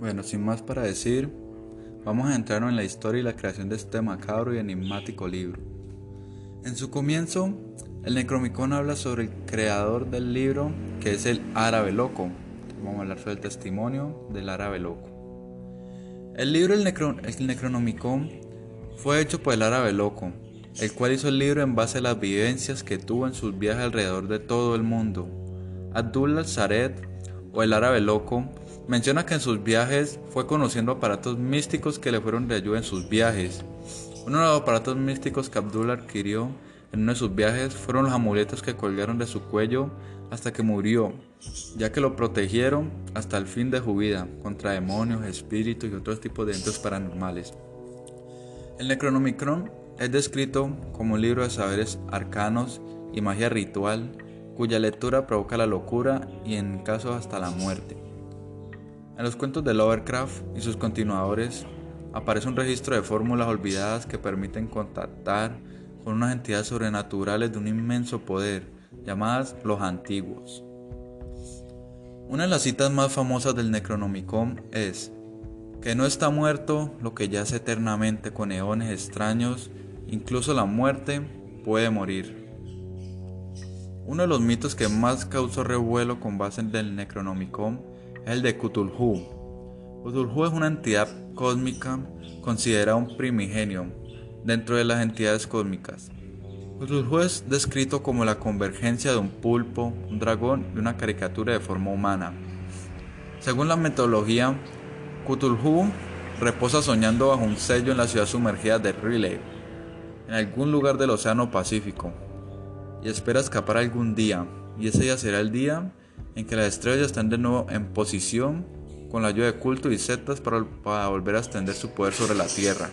Bueno, sin más para decir, vamos a entrar en la historia y la creación de este macabro y enigmático libro. En su comienzo, el Necromicon habla sobre el creador del libro, que es el árabe loco. Vamos a hablar sobre el testimonio del árabe loco. El libro El, Necronomicon fue hecho por el árabe loco, el cual hizo el libro en base a las vivencias que tuvo en sus viajes alrededor de todo el mundo. Abdullah Zared, o el árabe loco, menciona que en sus viajes fue conociendo aparatos místicos que le fueron de ayuda en sus viajes. Uno de los aparatos místicos que Abdullah adquirió en uno de sus viajes fueron los amuletos que colgaron de su cuello hasta que murió, ya que lo protegieron hasta el fin de su vida contra demonios, espíritus y otros tipos de entes paranormales. El Necronomicron es descrito como un libro de saberes arcanos y magia ritual, cuya lectura provoca la locura y en casos hasta la muerte. En los cuentos de Lovecraft y sus continuadores aparece un registro de fórmulas olvidadas que permiten contactar con unas entidades sobrenaturales de un inmenso poder, llamadas los antiguos. Una de las citas más famosas del Necronomicon es que no está muerto lo que yace eternamente con eones extraños, incluso la muerte puede morir. Uno de los mitos que más causó revuelo con base en el Necronomicon el de Cthulhu. Cthulhu es una entidad cósmica considerada un primigenio dentro de las entidades cósmicas. Cthulhu es descrito como la convergencia de un pulpo, un dragón y una caricatura de forma humana. Según la metodología, Cthulhu reposa soñando bajo un sello en la ciudad sumergida de Riley, en algún lugar del Océano Pacífico, y espera escapar algún día, y ese día será el día en que las estrellas están de nuevo en posición con la ayuda de culto y setas para, para volver a extender su poder sobre la tierra.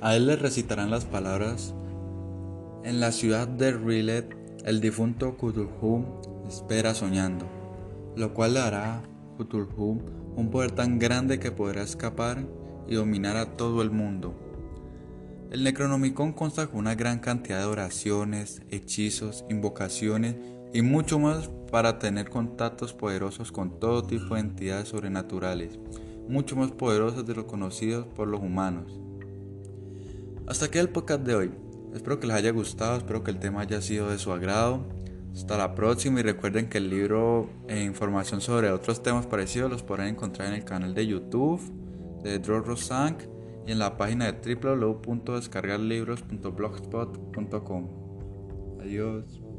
A él le recitarán las palabras en la ciudad de Rilet, el difunto Cthulhu espera soñando, lo cual le hará a Cthulhu un poder tan grande que podrá escapar y dominar a todo el mundo. El Necronomicon consta con una gran cantidad de oraciones, hechizos, invocaciones y mucho más para tener contactos poderosos con todo tipo de entidades sobrenaturales, mucho más poderosas de lo conocidos por los humanos. Hasta aquí el podcast de hoy. Espero que les haya gustado, espero que el tema haya sido de su agrado. Hasta la próxima y recuerden que el libro e información sobre otros temas parecidos los podrán encontrar en el canal de YouTube de Draw Rosank y en la página de www.descargarlibros.blogspot.com. Adiós.